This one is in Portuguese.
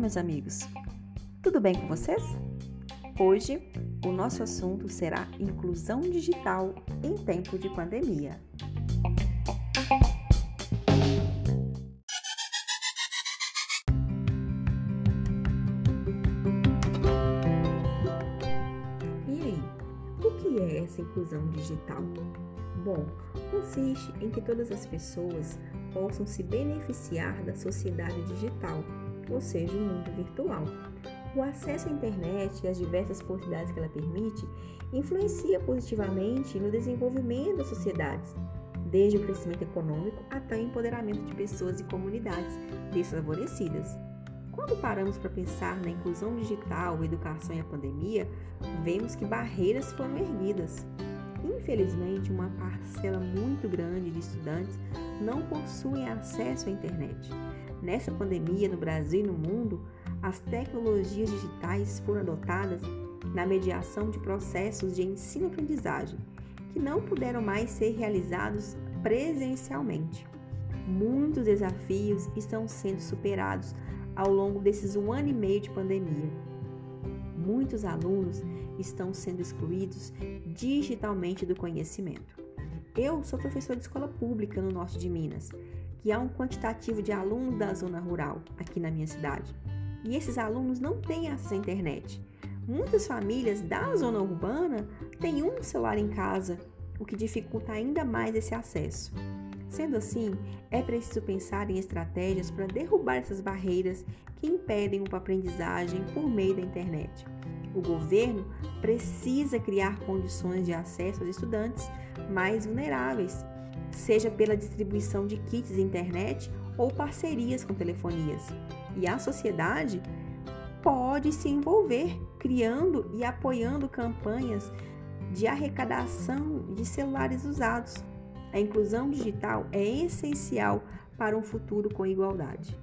meus amigos! Tudo bem com vocês? Hoje o nosso assunto será inclusão digital em tempo de pandemia. E aí, o que é essa inclusão digital? Bom, consiste em que todas as pessoas possam se beneficiar da sociedade digital, ou seja, o mundo virtual. O acesso à internet e as diversas possibilidades que ela permite influencia positivamente no desenvolvimento das sociedades, desde o crescimento econômico até o empoderamento de pessoas e comunidades desfavorecidas. Quando paramos para pensar na inclusão digital, educação e a pandemia, vemos que barreiras foram erguidas. Infelizmente, uma parcela muito grande de estudantes não possuem acesso à internet. Nessa pandemia, no Brasil e no mundo, as tecnologias digitais foram adotadas na mediação de processos de ensino-aprendizagem que não puderam mais ser realizados presencialmente. Muitos desafios estão sendo superados ao longo desses um ano e meio de pandemia. Muitos alunos estão sendo excluídos digitalmente do conhecimento. Eu sou professor de escola pública no norte de Minas, que há um quantitativo de alunos da zona rural aqui na minha cidade. E esses alunos não têm acesso à internet. Muitas famílias da zona urbana têm um celular em casa, o que dificulta ainda mais esse acesso. Sendo assim, é preciso pensar em estratégias para derrubar essas barreiras que impedem uma aprendizagem por meio da internet. O governo precisa criar condições de acesso aos estudantes mais vulneráveis, seja pela distribuição de kits de internet ou parcerias com telefonias. E a sociedade pode se envolver criando e apoiando campanhas de arrecadação de celulares usados. A inclusão digital é essencial para um futuro com igualdade.